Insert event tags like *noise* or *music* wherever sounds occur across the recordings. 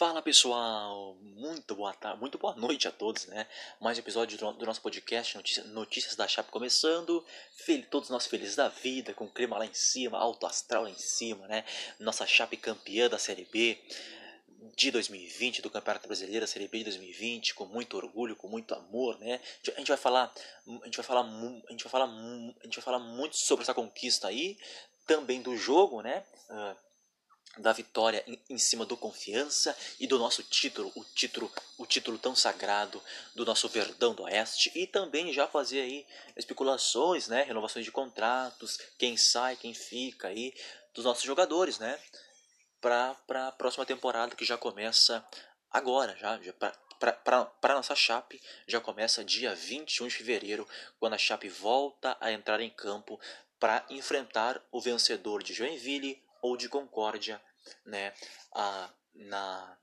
Fala pessoal, muito boa tarde, muito boa noite a todos, né? Mais um episódio do, nosso podcast Notícias, da Chape começando. Fel, todos nós felizes da vida, com clima lá em cima, alto astral lá em cima, né? Nossa Chape campeã da Série B de 2020, do Campeonato Brasileiro, Série B de 2020, com muito orgulho, com muito amor, né? A gente vai falar, a gente vai falar, a gente vai falar, a gente vai falar muito sobre essa conquista aí, também do jogo, né? Uh, da vitória em, em, cima do Confiança e do nosso título, o título, o título tão sagrado do nosso Verdão do Oeste. E também já fazer aí especulações, né, renovações de contratos, quem sai, quem fica aí dos nossos jogadores, né, para a próxima temporada que já começa agora, já, já para nossa Chape já começa dia 21 de fevereiro, quando a Chape volta a entrar em campo para enfrentar o vencedor de Joinville ou de Concórdia né, a, na,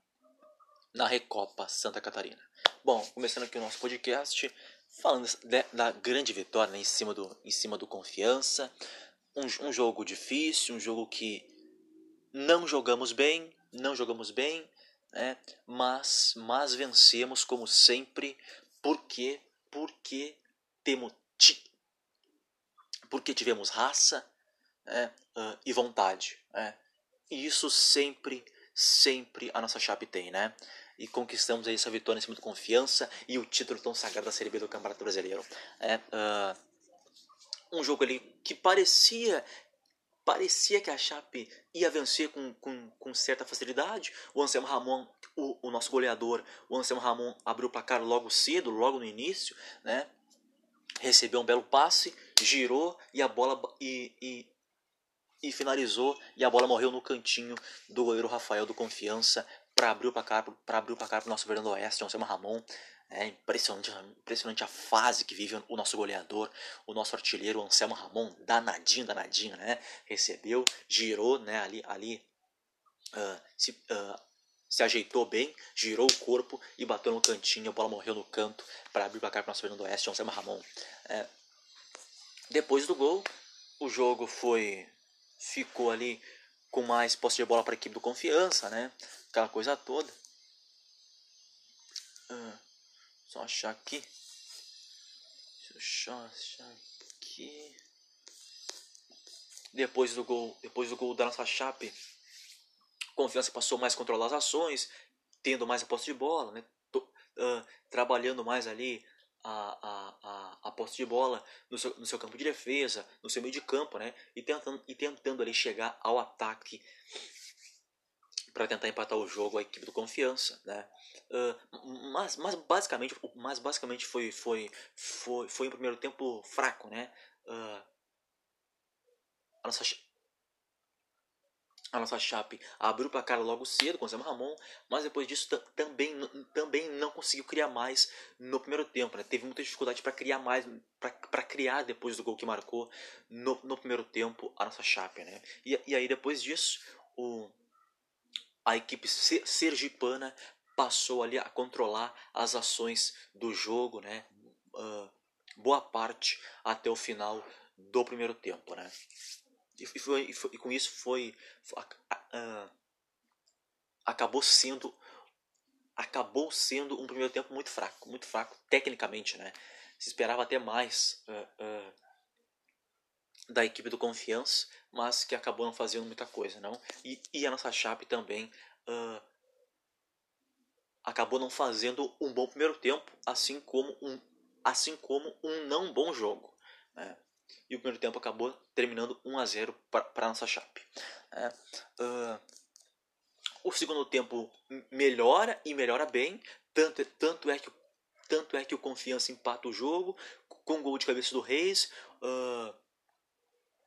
na Recopa Santa Catarina. Bom, começando aqui o nosso podcast, falando de, da grande vitória né, em, cima do, em cima do Confiança. Um, um jogo difícil, um jogo que não jogamos bem, não jogamos bem, né, mas, mas vencemos como sempre, porque, porque temos porque tivemos raça né, uh, e vontade. Né? E isso sempre, sempre a nossa Chape tem, né? E conquistamos aí essa vitória em cima do Confiança e o título tão sagrado da Série B do Campeonato Brasileiro. É, uh, um jogo ali que parecia parecia que a Chape ia vencer com, com, com certa facilidade. O Anselmo Ramon, o, o, nosso goleador, o Anselmo Ramon abriu o placar logo cedo, logo no início, né? Recebeu um belo passe, girou e a bola e, e, e finalizou e a bola morreu no cantinho do goleiro Rafael do Confiança para abrir o placar para abrir o placar para o nosso Fernando Oeste, Anselmo Ramon. É impressionante, impressionante a fase que vive o nosso goleador, o nosso artilheiro Anselmo Ramon, danadinho, danadinho, né? Recebeu, girou, né? Ali, ali uh, se, uh, se ajeitou bem, girou o corpo e bateu no cantinho. A bola morreu no canto para abrir o placar para o nosso Fernando Oeste, Anselmo Ramon. É. Depois do gol, o jogo foi ficou ali com mais posse de bola para a equipe do Confiança, né? Aquela coisa toda. Ah, só achar aqui. Deixa eu achar aqui. Depois do gol, depois do gol da nossa Chape, Confiança passou mais a controlar as ações, tendo mais a posse de bola, né? Tô, uh, trabalhando mais ali a, a, a, posse de bola no seu, no seu campo de defesa, no seu meio de campo, né? E tentando, e tentando ali chegar ao ataque para tentar empatar o jogo a equipe do Confiança, né? Uh, mas, mas basicamente, mas basicamente foi, foi, foi, foi um primeiro tempo fraco, né? Uh, a nossa a nossa Chape abriu o placar logo cedo com o Zé Ramon, mas depois disso também, também não conseguiu criar mais no primeiro tempo. Né? Teve muita dificuldade para criar mais, para criar depois do gol que marcou no, no primeiro tempo a nossa Chape. Né? E, e aí depois disso, o, a equipe sergipana passou ali a controlar as ações do jogo, né? Uh, boa parte até o final do primeiro tempo. Né? E, foi, e, foi, e com isso foi, foi acabou sendo acabou sendo um primeiro tempo muito fraco, muito fraco tecnicamente, né? Se esperava até mais uh, uh, da equipe do Confiança, mas que acabou não fazendo muita coisa, não. E, e a nossa Chape também uh, acabou não fazendo um bom primeiro tempo, assim como um, assim como um não bom jogo. Né? E o primeiro tempo acabou terminando 1 a 0 para nossa Chape. É, uh, o segundo tempo melhora e melhora bem, tanto, tanto, é que, tanto é que o Confiança empata o jogo com gol de cabeça do Reis. Uh,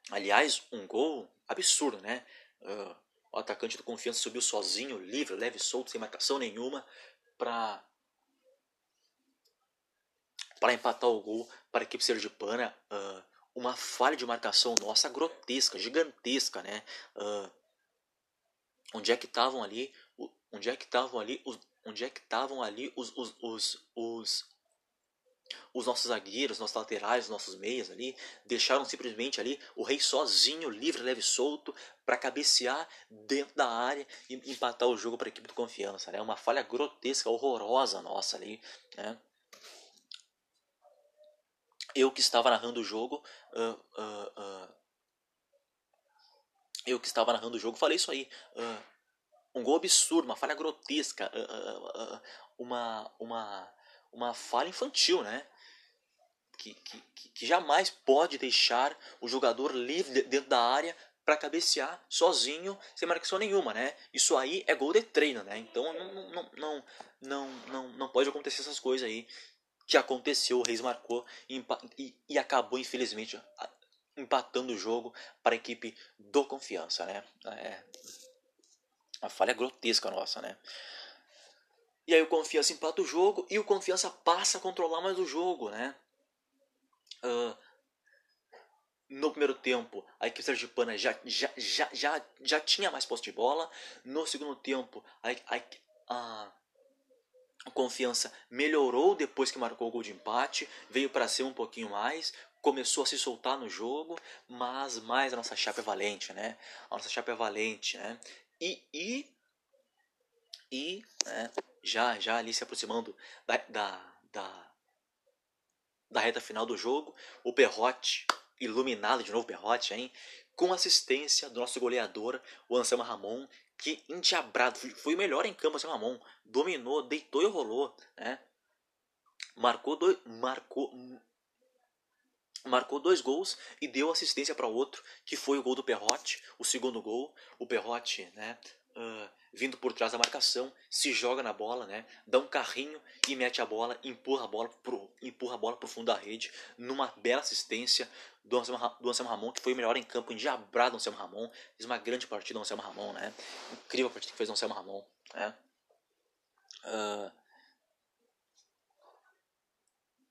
aliás, um gol absurdo, né? Uh, o atacante do Confiança subiu sozinho, livre, leve, solto, sem marcação nenhuma, para para empatar o gol para a equipe sergipana. Uh, uma falha de marcação nossa grotesca, gigantesca, né? Uh, onde é que estavam ali? Onde é que estavam ali? Onde é que estavam ali os, os, os, os, os nossos zagueiros, nossos laterais, os nossos meias ali, deixaram simplesmente ali o rei sozinho, livre, leve solto, para cabecear dentro da área e empatar o jogo para a equipe do Confiança. É né? uma falha grotesca, horrorosa nossa ali. Né? Eu que estava narrando o jogo, uh, uh, uh, eu que estava narrando o jogo, falei isso aí. um gol absurdo, uma falha grotesca, uma, uma, uma falha infantil, né? Que, que, que jamais pode deixar o jogador livre dentro da área para cabecear sozinho, sem marcação nenhuma, né? Isso aí é gol de treino, né? Então não, não, não, não, não, não pode acontecer essas coisas aí que aconteceu, o Reis marcou e, e, e acabou, infelizmente, empatando o jogo para a equipe do Confiança, né? É uma falha grotesca nossa, né? E aí o Confiança empata o jogo e o Confiança passa a controlar mais o jogo, né? Uh, no primeiro tempo, a equipe sergipana já, já, já, já, já tinha mais posse de bola. No segundo tempo, a, a, a a confiança melhorou depois que marcou o gol de empate, veio para ser um pouquinho mais, começou a se soltar no jogo, mas mais a nossa chapa é valente, né? A nossa chapa é valente, né? E, e, e né? já, já ali se aproximando da, da, da, da reta final do jogo, o Perrote, iluminado de novo Perrote, hein? Com assistência do nosso goleador, o Anselmo Ramon, que endiabrado, foi o melhor em campo, assim, Ramon, dominou, deitou e rolou, né? Marcou dois, marcou, marcou dois gols e deu assistência para outro, que foi o gol do Perrote, o segundo gol, o Perrote, né? Uh, vindo por trás da marcação, se joga na bola, né? Dá um carrinho e mete a bola, empurra a bola pro, empurra a bola pro fundo da rede, numa bela assistência do Anselmo, do Anselmo Ramon, que foi o melhor em campo, endiabrado do Anselmo Ramon, fez uma grande partida do Anselmo Ramon, né? Incrível a partida que fez o Anselmo Ramon, né? Uh,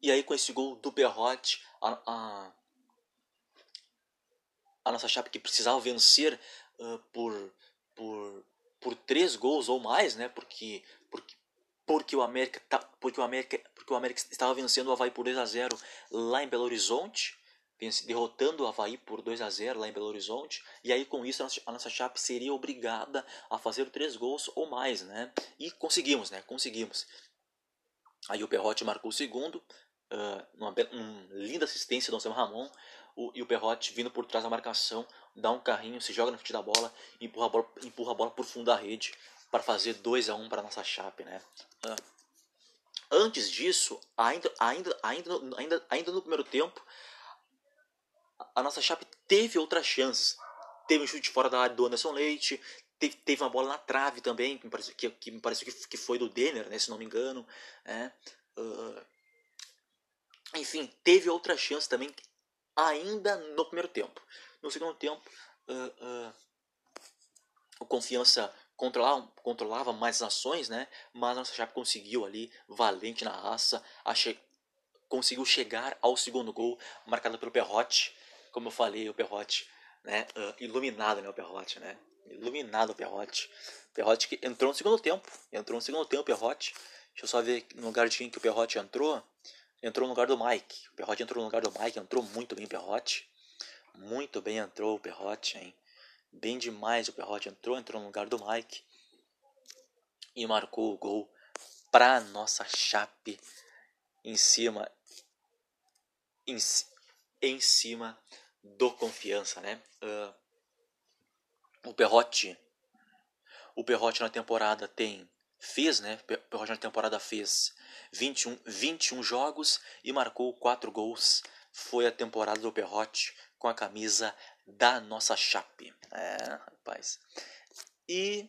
e aí com esse gol do Perrote, a, a, a nossa chapa que precisava vencer uh, por, por por três gols ou mais, né? Porque, porque, porque o América tá, porque o América porque o América estava vencendo o Havaí por 2 a 0 lá em Belo Horizonte, derrotando o Havaí por 2 a 0 lá em Belo Horizonte, e aí com isso a nossa, a nossa Chape seria obrigada a fazer três gols ou mais, né? E conseguimos, né? Conseguimos. Aí o Perrote marcou o segundo, uh, uma, uma linda assistência do Anselmo Ramon, o, e o Perrote vindo por trás da marcação, dá um carrinho, se joga na frente da bola, empurra a bola, empurra a bola por fundo da rede para fazer 2 a 1 um para nossa Chape, né? Ah. Antes disso, ainda, ainda, ainda, ainda, ainda no primeiro tempo, a nossa Chape teve outras chances. Teve um chute fora da área do Anderson Leite, teve, teve uma bola na trave também, que me pareceu que, que, me pareceu que, que foi do Denner, né, se não me engano. Né? Uh, enfim, teve outras chances também ainda no primeiro tempo. No segundo tempo, uh, uh, o Confiança controlava, controlava mais ações, né? mas a nossa Chape conseguiu ali, valente na raça, che conseguiu chegar ao segundo gol, marcado pelo Perrote. Como eu falei, o Perrote, né? Uh, iluminado né? o Perrote, né? iluminado o Perrote. Perrote que entrou no segundo tempo, entrou no segundo tempo o Perrote. Deixa eu só ver no lugar de quem que o Perrote entrou entrou no lugar do Mike. O Perrote entrou no lugar do Mike, entrou muito bem o Perrote. Muito bem entrou o Perrote, hein? Bem demais o Perrote entrou, entrou no lugar do Mike. E marcou o gol pra nossa chape em cima em, em cima do confiança, né? Uh, o Perrote o Perrote na temporada tem fez, né? Na temporada fez 21, 21 jogos e marcou 4 gols. Foi a temporada do Perrote com a camisa da nossa Chape. É, rapaz. E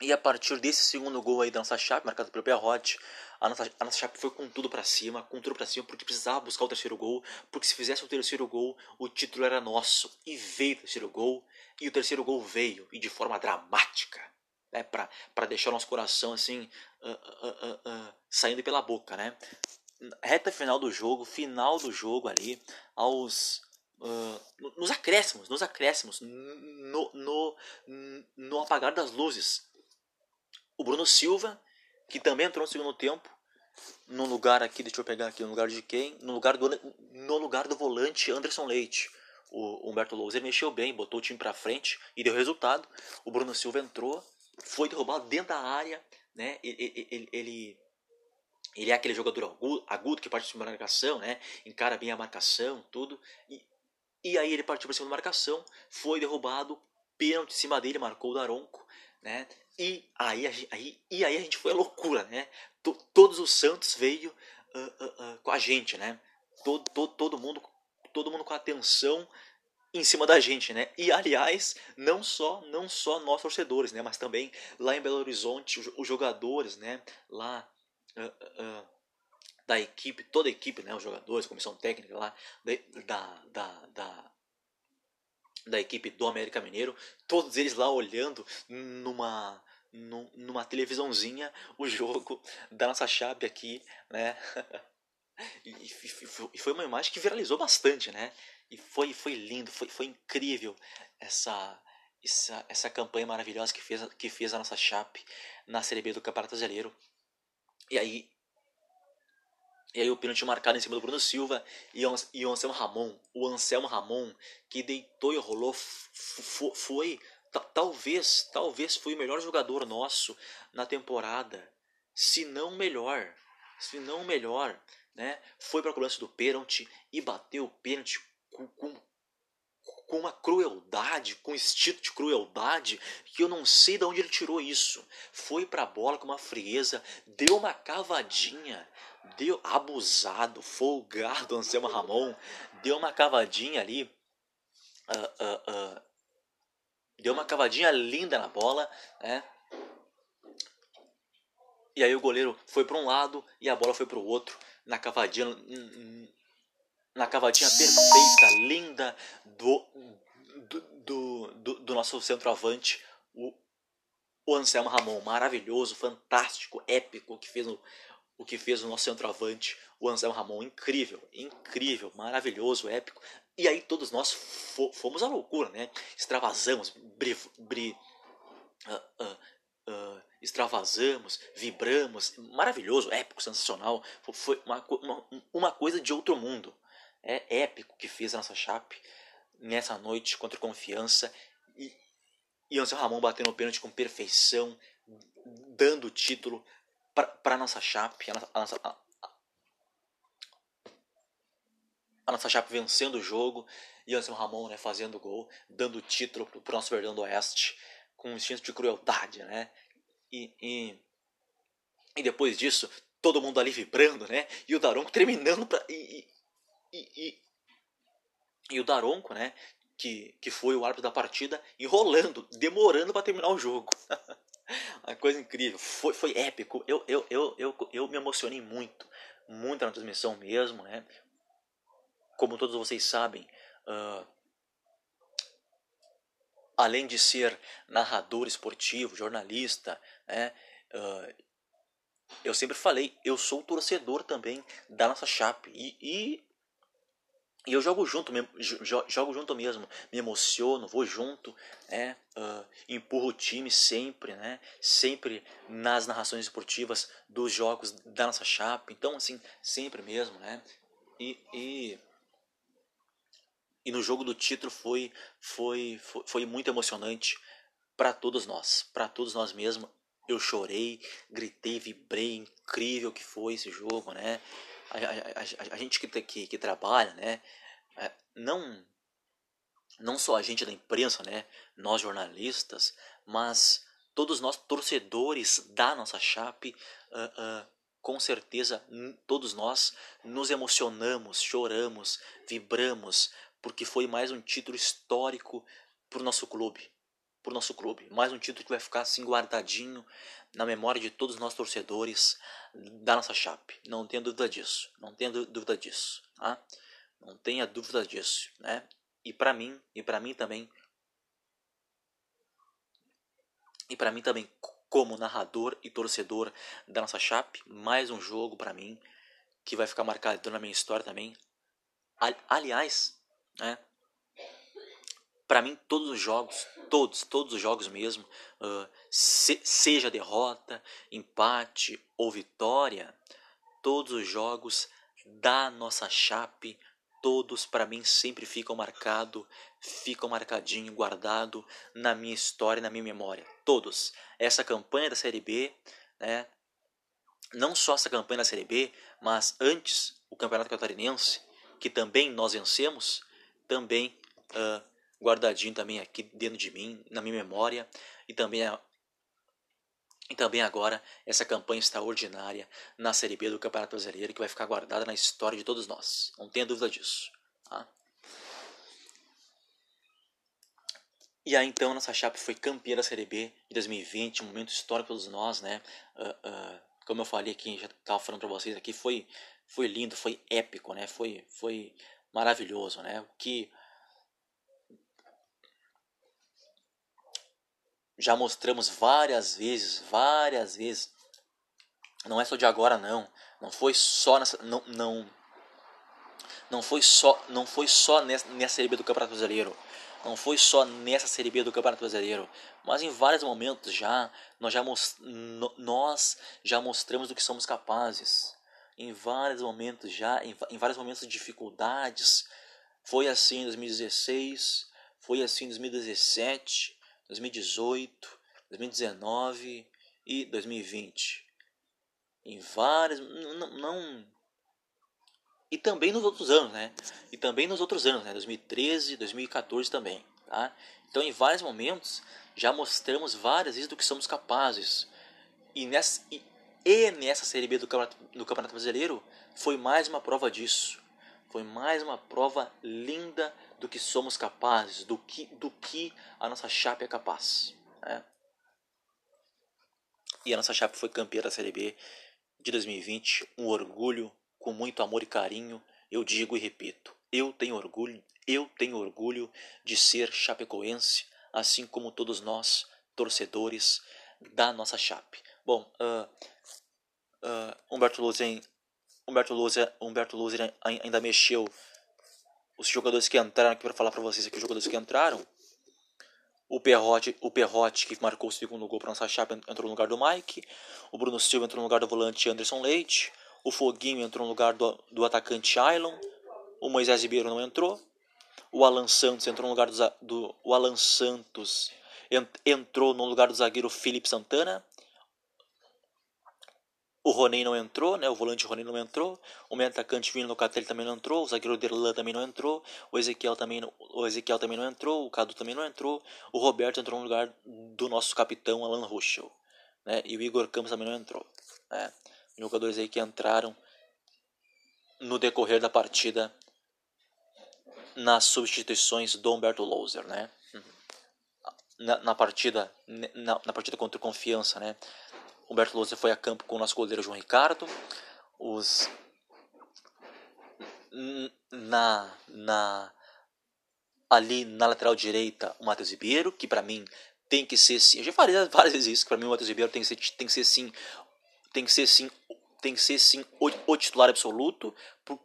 e a partir desse segundo gol aí da nossa Chape, marcado pelo Perrote, a nossa, a nossa Chape foi com tudo para cima, com tudo para cima, porque precisava buscar o terceiro gol, porque se fizesse o terceiro gol, o título era nosso. E veio o terceiro gol, e o terceiro gol veio, e de forma dramática né, para deixar o nosso coração assim uh, uh, uh, saindo pela boca, né? Reta final do jogo, final do jogo ali, aos nos acréscimos, nos acréscimos, no, no, no apagar das luzes. O Bruno Silva, que também entrou no segundo tempo, no lugar aqui, deixa eu pegar aqui, no lugar de quem? No lugar do, no lugar do volante Anderson Leite. O Humberto Louser mexeu bem, botou o time para frente e deu resultado. O Bruno Silva entrou, foi derrubado dentro da área, né? Ele, ele, ele, ele é aquele jogador agudo, que parte da marcação, né? Encara bem a marcação, tudo. E, e aí ele partiu para cima da marcação, foi derrubado, pênalti em cima dele, marcou o Daronco, né? E aí, aí, e aí a gente foi a loucura, né? T todos os Santos veio uh, uh, uh, com a gente, né? Todo, todo, todo mundo todo mundo com atenção em cima da gente, né? E aliás, não só não só nós torcedores, né? Mas também lá em Belo Horizonte os jogadores, né? Lá da equipe, toda a equipe, né? Os jogadores, comissão técnica lá da, da, da da equipe do América Mineiro, todos eles lá olhando numa numa televisãozinha o jogo da nossa chave aqui, né? *laughs* e, foi uma imagem que viralizou bastante, né? E foi, foi lindo, foi, foi incrível essa, essa, essa campanha maravilhosa que fez, que fez a nossa Chape na Série B do Campeonato Brasileiro. E aí e aí o pênalti marcado em cima do Bruno Silva e o Anselmo Ramon. O Anselmo Ramon que deitou e rolou foi talvez, talvez foi o melhor jogador nosso na temporada, se não melhor, se não melhor, né? Foi para o lance do pênalti e bateu o pênalti com, com, com uma crueldade, com um estilo de crueldade que eu não sei de onde ele tirou isso. Foi para a bola com uma frieza, deu uma cavadinha, deu abusado, folgado Anselmo Ramon, deu uma cavadinha ali, uh, uh, uh, deu uma cavadinha linda na bola, né? E aí o goleiro foi para um lado e a bola foi para o outro na cavadinha na cavadinha perfeita, linda do, do, do, do nosso centroavante, o, o Anselmo Ramon, maravilhoso, fantástico, épico, que fez o, o que fez o nosso centroavante, o Anselmo Ramon, incrível, incrível, maravilhoso, épico. E aí todos nós fomos à loucura, né? Extravasamos, bri, bri, uh, uh, uh, extravasamos, vibramos, maravilhoso, épico, sensacional. Foi uma, uma, uma coisa de outro mundo é épico que fez a nossa Chape nessa noite contra Confiança e, e Anselmo Ramon batendo o pênalti com perfeição, dando o título para a nossa Chape, a, a nossa, a, a nossa Chape vencendo o jogo e Anselmo Ramon né, fazendo o gol, dando o título para o nosso Verdão do Oeste com um instinto de crueldade, né? E, e, e, depois disso, todo mundo ali vibrando, né? E o Daronco terminando pra, e, e, e, e o Daronco, né? Que, que foi o árbitro da partida, enrolando, demorando para terminar o jogo. *laughs* Uma coisa incrível, foi, foi épico. Eu, eu, eu, eu, eu me emocionei muito, muito na transmissão mesmo, né? Como todos vocês sabem, uh, além de ser narrador esportivo, jornalista, né? Uh, eu sempre falei, eu sou torcedor também da nossa Chape. E, e e eu jogo junto, me, jogo junto mesmo, me emociono, vou junto, né? Uh, empurro o time sempre, né? Sempre nas narrações esportivas dos jogos da nossa chapa. Então, assim, sempre mesmo, né? E, e, e no jogo do título foi, foi, foi, foi muito emocionante para todos nós, para todos nós mesmos. Eu chorei, gritei, vibrei, incrível que foi esse jogo, né? A, a, a, gente que, que, que trabalha, né? É, não não só a gente da imprensa, né? Nós jornalistas, mas todos nós torcedores da nossa Chape, uh, uh, com certeza todos nós nos emocionamos, choramos, vibramos, porque foi mais um título histórico para o nosso clube, para nosso clube, mais um título que vai ficar assim guardadinho na memória de todos nós torcedores da nossa Chape. Não tenha dúvida disso, não tenha dúvida disso, tá? Não tenha dúvida disso, né? E para mim, e para mim também, e para mim também como narrador e torcedor da nossa Chape, mais um jogo para mim que vai ficar marcado na minha história também. Aliás, né? Para mim todos os jogos, todos, todos os jogos mesmo, uh, se, seja derrota, empate ou vitória, todos os jogos da nossa chape, todos para mim sempre ficam marcado, ficam marcadinho, guardado na minha história, na minha memória. Todos. Essa campanha da Série B, né? Não só essa campanha da Série B, mas antes o Campeonato Catarinense, que também nós vencemos, também uh, guardadinho também aqui dentro de mim, na minha memória, e também e também agora essa campanha extraordinária na Série B do Campeonato Brasileiro que vai ficar guardada na história de todos nós. Não tenha dúvida disso. Tá? E aí então nossa Chape foi campeã da Série B de 2020, um momento histórico para todos nós, né? Uh, uh, como eu falei aqui, já estava falando para vocês aqui, foi, foi lindo, foi épico, né? Foi, foi maravilhoso, né? O que já mostramos várias vezes, várias vezes. Não é só de agora não. Não foi só nessa não não não foi só não foi só nessa, nessa série B do Campeonato Brasileiro. Não foi só nessa série B do Campeonato Brasileiro, mas em vários momentos já nós já nós já mostramos do que somos capazes. Em vários momentos já, em, em vários momentos de dificuldades. Foi assim em 2016, foi assim em 2017, 2018, 2019 e 2020. Em vários. Não, não, E também nos outros anos, né? E também nos outros anos, né? 2013, 2014 também. Tá? Então, em vários momentos, já mostramos várias vezes do que somos capazes. E nessa, e, e nessa Série B do Campeonato, do Campeonato Brasileiro, foi mais uma prova disso. Foi mais uma prova linda do que somos capazes, do que, do que a nossa chape é capaz. Né? E a nossa chape foi campeã da Série B de 2020, um orgulho, com muito amor e carinho, eu digo e repito, eu tenho orgulho, eu tenho orgulho de ser chapecoense, assim como todos nós, torcedores da nossa chape. Bom, uh, uh, Humberto Loser, Humberto Loser, Humberto Loser ainda mexeu os jogadores que entraram aqui para falar para vocês aqui, os jogadores que entraram. O Perrote, o Perrote que marcou o segundo gol para nossa chapa entrou no lugar do Mike. O Bruno Silva entrou no lugar do volante Anderson Leite. O Foguinho entrou no lugar do, do atacante Ailon. O Moisés Ribeiro não entrou. O Alan Santos entrou no lugar do, do o Alan Santos entrou no lugar do zagueiro Felipe Santana. O Roney não entrou, né? O volante Roney não entrou. O meio atacante Vini Locatelli também não entrou. O zagueiro Derlan também não entrou. O Ezequiel também não, o Ezequiel também não entrou. O Cadu também não entrou. O Roberto entrou no lugar do nosso capitão Alan Ruschel, né? E o Igor Campos também não entrou, né? Jogadores aí que entraram no decorrer da partida nas substituições do Humberto Louser, né? Na, na partida na, na partida contra o Confiança, né? Humberto Lousa foi a campo com o nosso goleiro João Ricardo. Os na na ali na lateral direita o Matheus Ribeiro, que para mim tem que ser sim. Eu já falei várias vezes isso, que para mim o Matheus Ribeiro tem que ser tem que ser sim, tem que ser sim tem que ser sim o, o titular absoluto,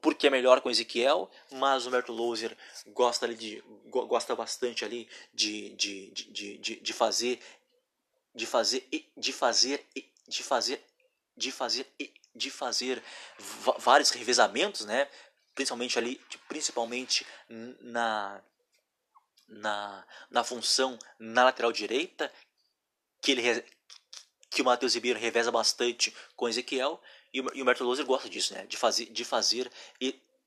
porque é melhor com o Ezequiel, mas o Humberto Louser gosta ali de gosta bastante ali de, de, de, de, de fazer de fazer de fazer de fazer de fazer de fazer vários revezamentos, né? Principalmente ali, principalmente na na, na função na lateral direita, que ele que o Matheus Ribeiro reveza bastante com Ezequiel e o, e o Humberto Loser gosta disso, né? De fazer de fazer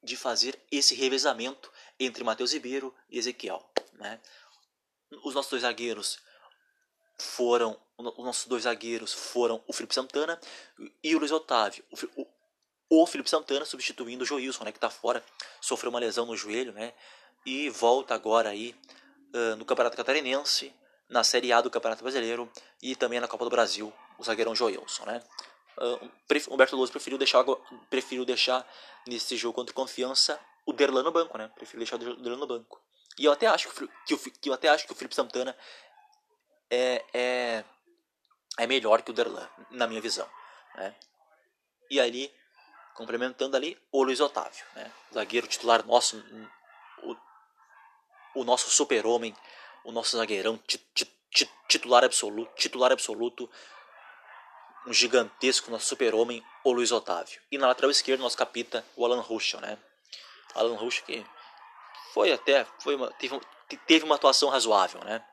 de fazer esse revezamento entre Matheus Ribeiro e Ezequiel, né? Os nossos dois zagueiros foram os nossos dois zagueiros foram o Felipe Santana e o Luiz Otávio. O, o, o Felipe Santana substituindo o Joilson, né, que está fora, sofreu uma lesão no joelho, né, e volta agora aí uh, no Campeonato Catarinense, na Série A do Campeonato Brasileiro e também na Copa do Brasil, o zagueirão Joilson, né. Uh, Humberto Lousa preferiu deixar, preferiu deixar nesse jogo contra Confiança o Derlan no banco, né, preferiu deixar o Derlan no banco. E eu até acho que, que, que eu até acho que o Felipe Santana é, é, é melhor que o Derlan, na minha visão. Né? E ali, complementando ali, o Luiz Otávio, né? zagueiro titular nosso, o, o nosso super-homem, o nosso zagueirão titular absoluto, titular absoluto, um gigantesco, nosso super-homem, o Luiz Otávio. E na lateral esquerda, nosso capita, o Alan Ruschel, né? Alan Ruschel que foi até, foi uma, teve, teve uma atuação razoável, né?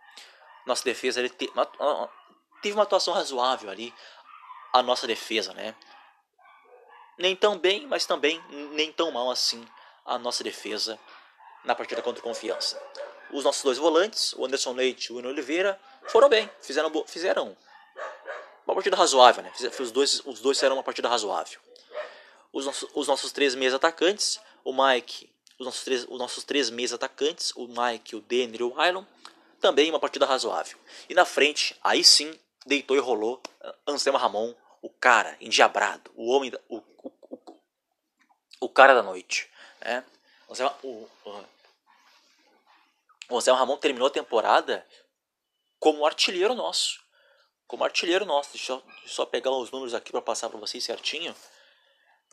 Nossa defesa, ele te, teve uma atuação razoável ali, a nossa defesa, né? Nem tão bem, mas também nem tão mal assim a nossa defesa na partida contra Confiança. Os nossos dois volantes, o Anderson Leite e o Eno Oliveira, foram bem, fizeram, fizeram uma partida razoável, né? Os dois, os dois fizeram uma partida razoável. Os nossos, os nossos três meias atacantes, o Mike, os nossos três, os nossos três meias atacantes, o Mike, o Denner e o Hylon, também uma partida razoável. E na frente, aí sim, deitou e rolou Anselmo Ramon, o cara endiabrado, o homem, da, o, o, o, o cara da noite. Né? Anselmo, o, o, Anselmo Ramon terminou a temporada como artilheiro nosso. Como artilheiro nosso. Deixa eu só pegar os números aqui para passar para vocês certinho.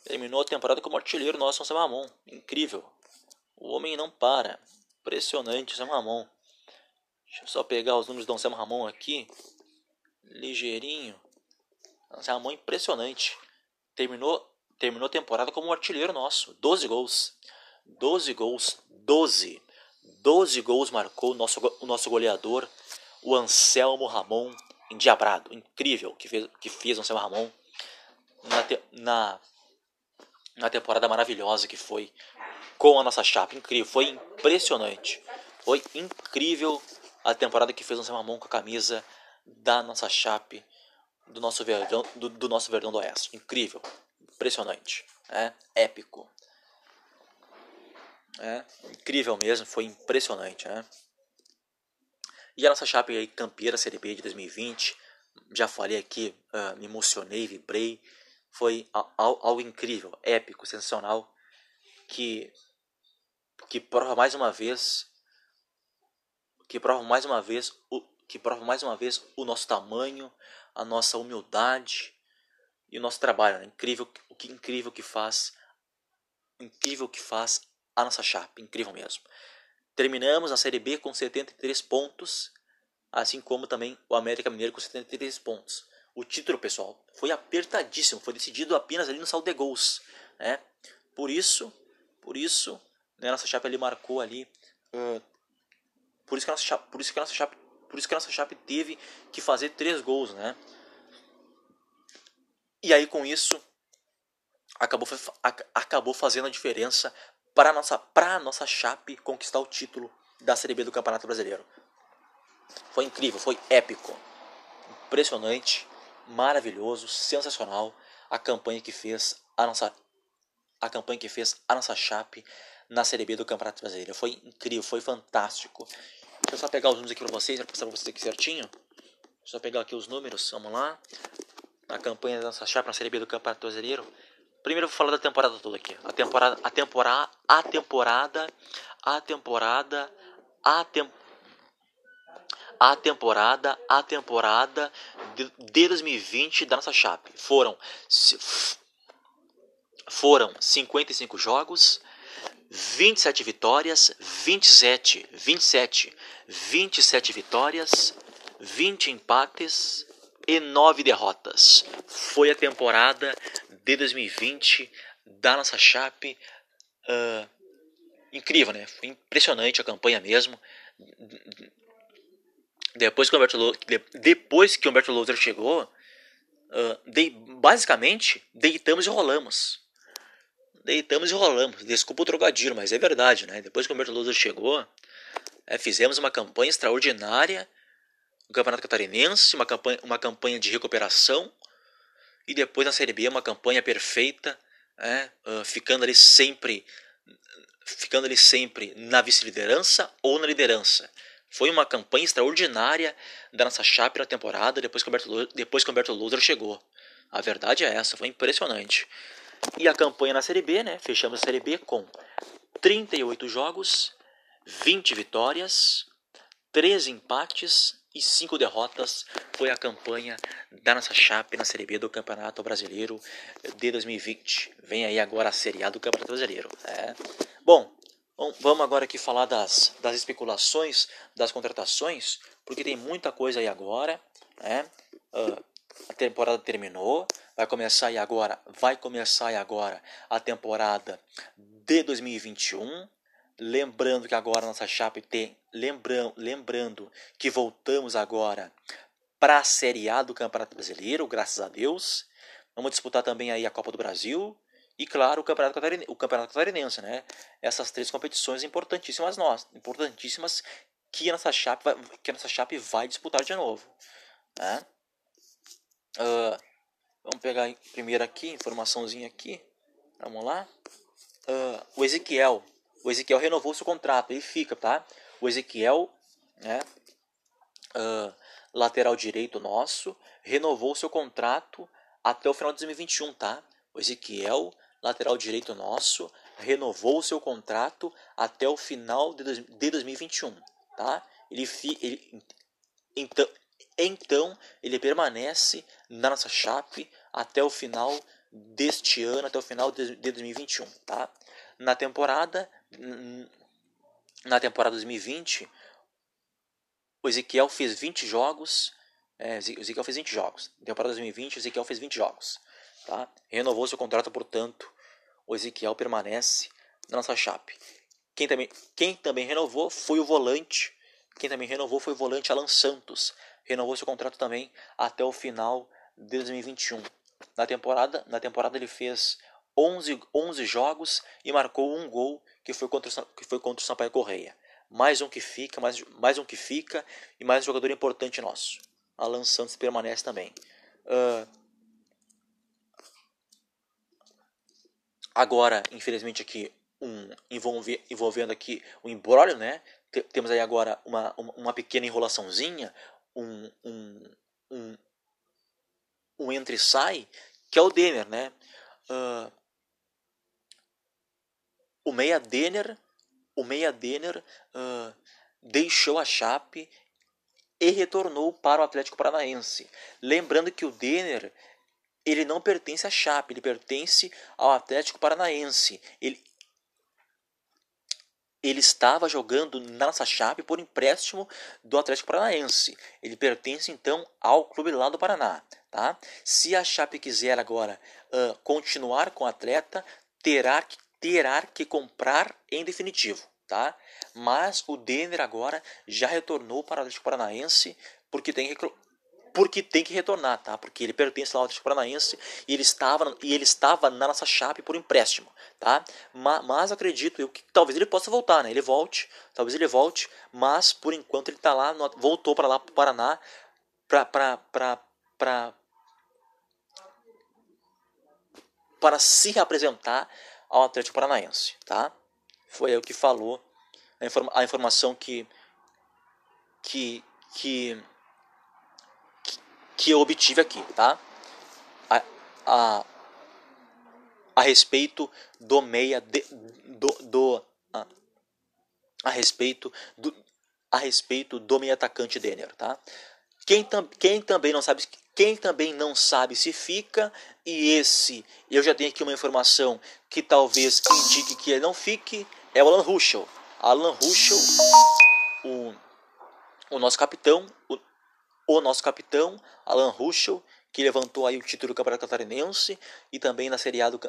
Terminou a temporada como artilheiro nosso, Anselmo Ramon. Incrível. O homem não para. Impressionante, Anselmo Ramon. Deixa eu só pegar os números do Anselmo Ramon aqui. Ligeirinho. Anselmo Ramon impressionante. Terminou, terminou a temporada como artilheiro nosso. 12 gols. 12 gols. 12. 12 gols marcou o nosso, o nosso goleador, o Anselmo Ramon, endiabrado, incrível, que fez, que fez o Anselmo Ramon na, te, na, na temporada maravilhosa que foi com a nossa chapa. Incrível, foi impressionante. Foi incrível a temporada que fez o Anselmo Ramon com a camisa da nossa chape, do nosso Verdão do, do nosso Verdão do Oeste. Incrível, impressionante, é épico. É, incrível mesmo, foi impressionante. Né? E a nossa Chape aí, campeira Série B de 2020, já falei aqui, uh, me emocionei, vibrei. Foi algo incrível, épico, sensacional, que, que prova mais uma vez que prova mais uma vez o, que prova mais uma vez o nosso tamanho, a nossa humildade e o nosso trabalho. Né? Incrível o que incrível que faz, incrível que faz a nossa chapa, incrível mesmo. Terminamos a Série B com 73 pontos, assim como também o América Mineiro com 73 pontos. O título, pessoal, foi apertadíssimo, foi decidido apenas ali no saldo de gols, né? Por isso, por isso, né, nossa chapa ele marcou ali, uh, por isso que a nossa chapa, por isso que a nossa chapa, por isso que a nossa chapa teve que fazer três gols, né? E aí com isso acabou, acabou fazendo a diferença para a nossa, para nossa Chape conquistar o título da Série B do Campeonato Brasileiro. Foi incrível, foi épico, impressionante, maravilhoso, sensacional a campanha que fez a nossa a campanha que fez a nossa Chape na Série B do Campeonato Brasileiro. Foi incrível, foi fantástico. Deixa só pegar os números aqui para vocês, para passar vocês aqui certinho. Deixa eu só pegar aqui os números, vamos lá. A campanha da nossa Chape na Série B do Campeonato Brasileiro. Primeiro eu vou falar da temporada toda aqui. A temporada, a temporada, a temporada, a temporada, a temporada a temporada, a temporada de, 2020 da nossa Chape. Foram foram 55 jogos, 27 vitórias, 27, 27, 27 vitórias, 20 empates e 9 derrotas. Foi a temporada de 2020 da nossa Chape. Uh, incrível, né? Foi impressionante a campanha mesmo. Depois que o Humberto, depois que Humberto Loser chegou, uh, de, basicamente deitamos e rolamos. Deitamos e rolamos. Desculpa o trocadilho, mas é verdade, né? Depois que o Humberto Loser chegou, é, fizemos uma campanha extraordinária no Campeonato Catarinense, uma campanha, uma campanha de recuperação e depois na Série B uma campanha perfeita, né, uh, ficando ali sempre ficando ali sempre na vice-liderança ou na liderança. Foi uma campanha extraordinária da nossa chape na temporada depois que o Humberto, depois que o Humberto Loser chegou. A verdade é essa, foi impressionante. E a campanha na Série B, né? Fechamos a Série B com 38 jogos, 20 vitórias, 13 empates e 5 derrotas foi a campanha da nossa Chape na Série B do Campeonato Brasileiro de 2020. Vem aí agora a Série A do Campeonato Brasileiro. É. Bom, vamos agora aqui falar das, das especulações, das contratações, porque tem muita coisa aí agora. Né? Uh, a temporada terminou, Vai começar aí agora, vai começar aí agora a temporada de 2021. Lembrando que agora nossa Chape tem, lembrando, lembrando que voltamos agora para a Série A do Campeonato Brasileiro, graças a Deus. Vamos disputar também aí a Copa do Brasil e claro o Campeonato Catarinense, o Campeonato Catarinense, né? Essas três competições importantíssimas nós, importantíssimas que a nossa Chape vai, que a nossa Chape vai disputar de novo, né? Uh, vamos pegar primeiro aqui, informaçãozinha aqui. Vamos lá. Uh, o Ezequiel. O Ezequiel renovou seu contrato, ele fica, tá? O Ezequiel, né? Uh, lateral direito nosso, renovou seu contrato até o final de 2021, tá? O Ezequiel, lateral direito nosso, renovou seu contrato até o final de 2021, tá? Ele, ele então, então ele permanece na nossa chape até o final deste ano, até o final de 2021, tá? Na temporada na temporada 2020, o Ezequiel fez 20 jogos, é, o Ezequiel fez 20 jogos. Na temporada 2020, o Ezequiel fez 20 jogos, tá? Renovou seu contrato, portanto, o Ezequiel permanece na nossa chape. Quem também, quem também renovou foi o volante. Quem também renovou foi o volante Alan Santos. Renovou seu contrato também até o final de 2021. Na temporada, na temporada ele fez 11, 11 jogos e marcou um gol que foi contra, que foi contra o Sampaio Correia. Mais um que fica, mais, mais um que fica e mais um jogador importante nosso. Alan Santos permanece também. Uh, agora, infelizmente aqui um envolve, envolvendo aqui o um embrólio, né? Temos aí agora uma, uma pequena enrolaçãozinha, um, um, um, um entre-sai, que é o Denner, né? Uh, o Meia Denner, o Meia Denner uh, deixou a Chape e retornou para o Atlético Paranaense. Lembrando que o Denner ele não pertence à Chape, ele pertence ao Atlético Paranaense. Ele, ele estava jogando na nossa Chape por empréstimo do Atlético Paranaense. Ele pertence então ao clube lá do Paraná. Tá? Se a Chape quiser agora uh, continuar com o atleta, terá que, terá que comprar em definitivo. Tá? Mas o Denner agora já retornou para o Atlético Paranaense porque tem porque tem que retornar, tá? Porque ele pertence ao Atlético Paranaense e ele estava e ele estava na nossa chape por empréstimo, tá? Mas, mas acredito eu que talvez ele possa voltar, né? Ele volte, talvez ele volte, mas por enquanto ele está lá, no, voltou para lá para o Paraná para para para para se representar ao Atlético Paranaense, tá? Foi o que falou a, informa a informação que que que que eu obtive aqui, tá? A, a, a respeito do meia de, do, do a, a, respeito do a respeito do meia atacante Denner, tá? Quem, tam, quem também não sabe quem também não sabe se fica e esse eu já tenho aqui uma informação que talvez indique que ele não fique é o Alan Ruschel. Alan Ruschel, o, o nosso capitão, o, o nosso capitão, Alan Ruschel, que levantou aí o título do Campeonato Catarinense e também na Série A do,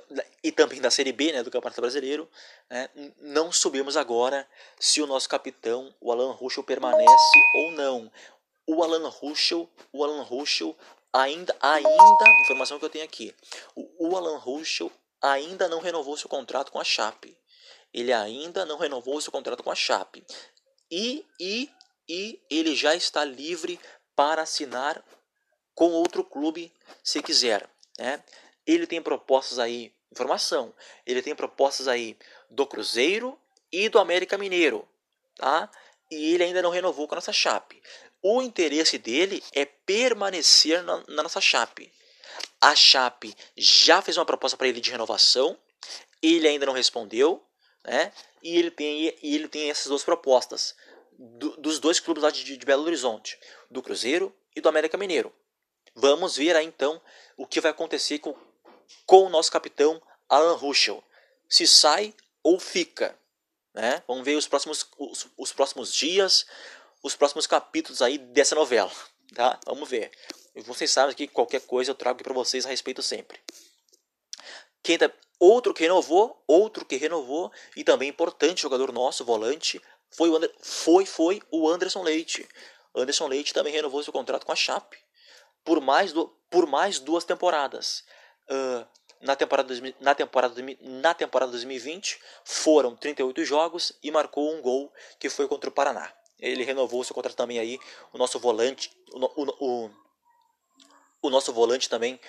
e também da Série B né, do Campeonato Brasileiro. Né, não subimos agora se o nosso capitão, o Alan Ruschel, permanece ou não. O Alan Ruschel, o Alan Ruschel ainda, ainda, informação que eu tenho aqui, o, o Alan Ruschel ainda não renovou seu contrato com a Chape. Ele ainda não renovou seu contrato com a Chape. E, e, e ele já está livre para assinar com outro clube se quiser. Né? Ele tem propostas aí, informação, ele tem propostas aí do Cruzeiro e do América Mineiro. Tá? E ele ainda não renovou com a nossa chape. O interesse dele é permanecer na, na nossa chape. A chape já fez uma proposta para ele de renovação, ele ainda não respondeu, né? E ele tem, e ele tem essas duas propostas do, dos dois clubes lá de, de Belo Horizonte, do Cruzeiro e do América Mineiro. Vamos ver aí então o que vai acontecer com, com o nosso capitão Alan Ruschel. Se sai ou fica. Né? Vamos ver os próximos, os, os próximos dias, os próximos capítulos aí dessa novela. Tá? Vamos ver. Vocês sabem que qualquer coisa eu trago para vocês a respeito sempre. Quem tá, outro que renovou, outro que renovou e também importante jogador nosso, volante, foi o, foi, foi o Anderson Leite. Anderson Leite também renovou seu contrato com a Chape por mais, do, por mais duas temporadas. Uh, na temporada, na, temporada, na temporada 2020 foram 38 jogos e marcou um gol que foi contra o Paraná. Ele renovou seu contrato também aí, o nosso volante, o, o, o, o nosso volante também,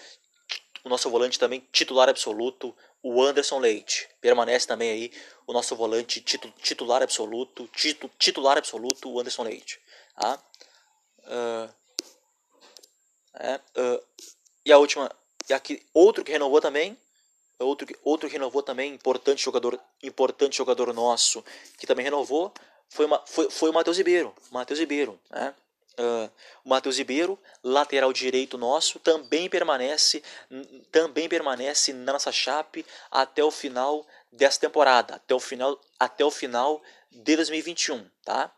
o nosso volante também titular absoluto, o Anderson Leite. Permanece também aí o nosso volante titu, titular absoluto, titu, titular absoluto, o Anderson Leite. Tá? Uh, é, uh, e a última, e aqui outro que renovou também, outro, outro que renovou também, importante jogador, importante jogador nosso, que também renovou, foi, uma, foi, foi o Matheus Ribeiro. Matheus Ribeiro, né? Uh, o Matheus Ribeiro, lateral direito nosso, também permanece, também permanece na nossa chape até o final dessa temporada, até o final, até o final de 2021, tá?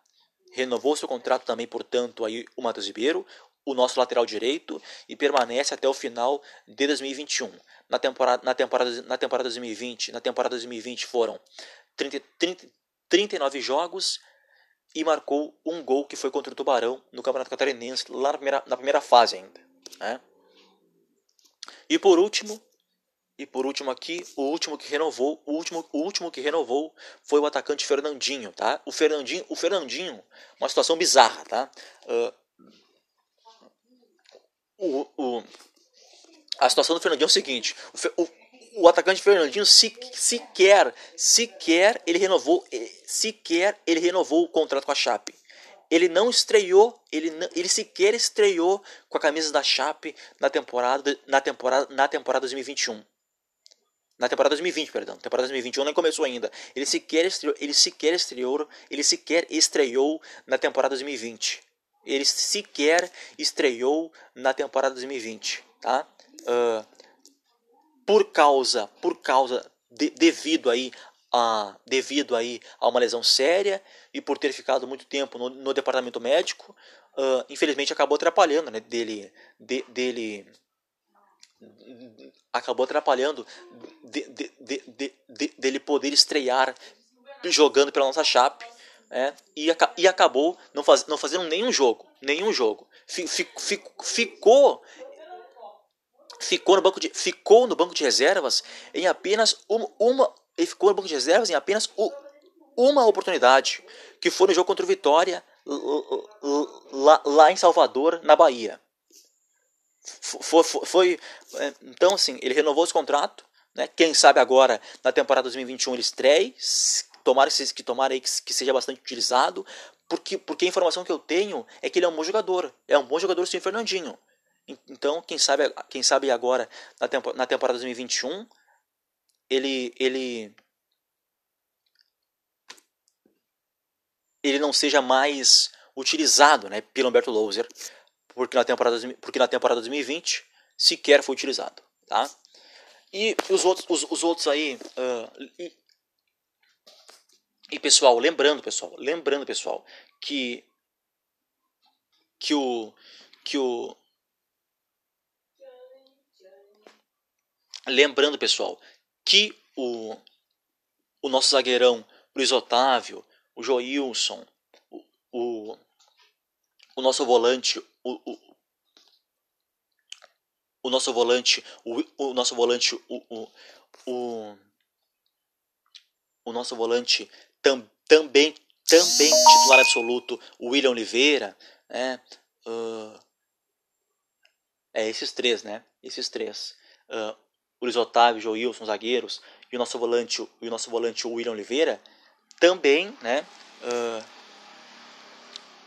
Renovou seu contrato também, portanto, aí o Matheus Ribeiro, o nosso lateral direito, e permanece até o final de 2021. Na temporada, na temporada, na temporada 2020, na temporada 2020 foram 30, 30, 39 jogos e marcou um gol que foi contra o Tubarão no Campeonato Catarinense, lá na primeira, na primeira fase ainda. Né? E por último, e por último aqui, o último que renovou, o último, o último que renovou foi o atacante Fernandinho, tá? O Fernandinho, o Fernandinho, uma situação bizarra, tá? Uh, o, o, a situação do Fernandinho é o seguinte: o, o, atacante Fernandinho se, sequer, sequer ele renovou, eh, sequer ele renovou o contrato com a Chape. Ele não estreou, ele, ele sequer estreou com a camisa da Chape na temporada, na temporada, na temporada 2021. Na temporada 2020, perdão. Temporada 2021 nem começou ainda. Ele sequer estreou, ele sequer estreou, ele sequer estreou na temporada 2020. Ele sequer estreou na temporada 2020, tá? Uh, por causa, por causa de, devido aí a, devido aí a uma lesão séria e por ter ficado muito tempo no, no departamento médico, uh, infelizmente acabou atrapalhando, né, dele, de, dele acabou atrapalhando de, de, de, de, dele poder estrear jogando pela nossa chape né? e, e acabou não, faz, não fazendo nenhum jogo nenhum jogo ficou ficou no banco de, ficou no banco de reservas em apenas uma, uma ficou no banco de reservas em apenas uma oportunidade, que foi no jogo contra o Vitória lá, lá em Salvador, na Bahia. Foi, foi, foi, é, então assim, ele renovou esse contrato, né? Quem sabe agora na temporada 2021 ele estreie, tomara que tomara aí que, que seja bastante utilizado, porque porque a informação que eu tenho é que ele é um bom jogador, é um bom jogador sim, Fernandinho. Então, quem sabe, quem sabe agora, na, tempo, na temporada 2021, ele, ele, ele não seja mais utilizado né, pelo Humberto Louser, porque na temporada, porque na temporada 2020 sequer foi utilizado. Tá? E os outros, os, os outros aí. Uh, e, e pessoal, lembrando, pessoal, lembrando, pessoal, que que o que o Lembrando, pessoal, que o, o nosso zagueirão Luiz Otávio, o Joilson, o, o, o nosso volante, o, o, o nosso volante, o, o nosso volante, o, o, o, nosso volante tam, também também titular absoluto, o William Oliveira, né? Uh, é esses três, né? Esses três. O Luiz Otávio, o Joilson, zagueiros, e o nosso volante, e o nosso volante o William Oliveira, também, né? Uh,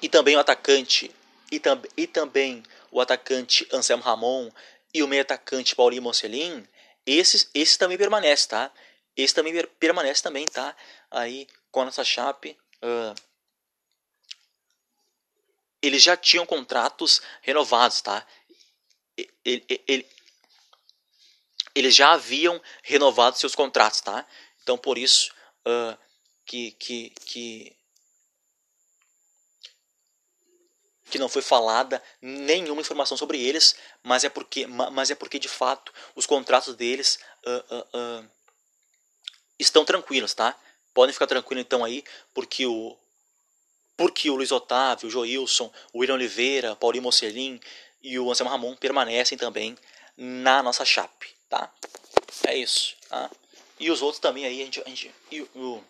e também o atacante, e, tam, e também o atacante Anselmo Ramon e o meio atacante Paulinho Mocelin, esses, esses também permanecem, tá? Esse também permanece também, tá? Aí com a nossa chape. Uh, eles já tinham contratos renovados, tá? Ele, ele, eles já haviam renovado seus contratos, tá? Então por isso uh, que, que, que que não foi falada nenhuma informação sobre eles, mas é porque, mas é porque de fato os contratos deles uh, uh, estão tranquilos, tá? Podem ficar tranquilos então aí, porque o porque o Luiz Otávio, o Joilson, o William Oliveira, Paulinho Mocelin e o Anselmo Ramon permanecem também na nossa chape, tá? É isso, tá? E os outros também aí, a gente, a gente e, o,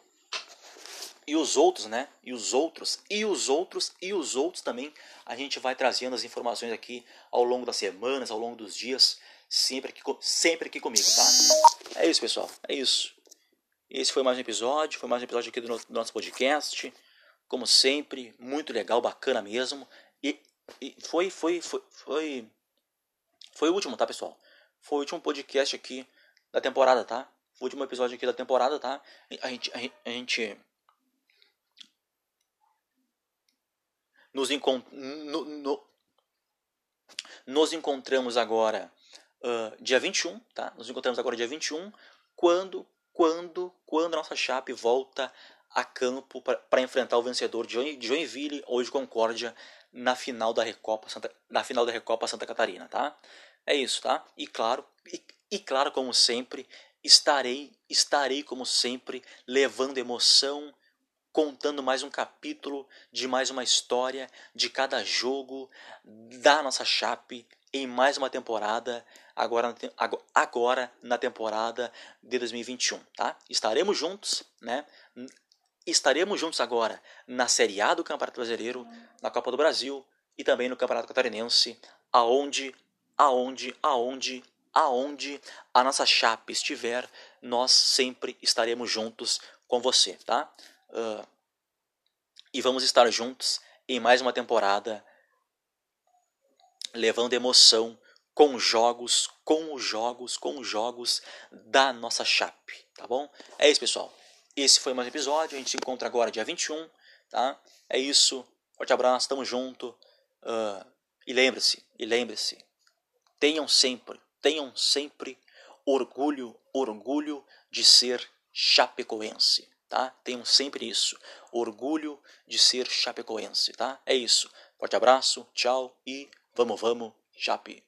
e os outros, né? E os outros, e os outros, e os outros também, a gente vai trazendo as informações aqui ao longo das semanas, ao longo dos dias, sempre aqui, sempre aqui comigo, tá? É isso, pessoal, é isso. Esse foi mais um episódio, foi mais um episódio aqui do nosso podcast como sempre, muito legal, bacana mesmo. E, e foi, foi, foi, foi, foi o último, tá, pessoal? Foi o último podcast aqui da temporada, tá? Foi o último episódio aqui da temporada, tá? A gente, a, gente nos, encont no, no, nos encontramos agora uh, dia 21, tá? Nos encontramos agora dia 21, quando, quando, quando a nossa chape volta a campo para enfrentar o vencedor de Joinville ou de Concórdia na final da Recopa Santa, na final da Recopa Santa Catarina, tá? É isso, tá? E claro, e, e claro como sempre, estarei estarei como sempre levando emoção, contando mais um capítulo de mais uma história de cada jogo da nossa chape em mais uma temporada agora agora na temporada de 2021, tá? Estaremos juntos, né? estaremos juntos agora na Série A do Campeonato Brasileiro, na Copa do Brasil e também no Campeonato Catarinense, aonde, aonde, aonde, aonde a nossa chapa estiver, nós sempre estaremos juntos com você, tá? Uh, e vamos estar juntos em mais uma temporada, levando emoção com jogos, com os jogos, com os jogos da nossa chape, tá bom? É isso, pessoal. Esse foi mais um episódio. A gente se encontra agora dia 21. Tá? É isso. Forte abraço, tamo junto. Uh, e lembre-se, e lembre-se, tenham sempre, tenham sempre orgulho, orgulho de ser chapecoense, tá? Tenham sempre isso, orgulho de ser chapecoense, tá? É isso. Forte abraço, tchau e vamos, vamos, chape.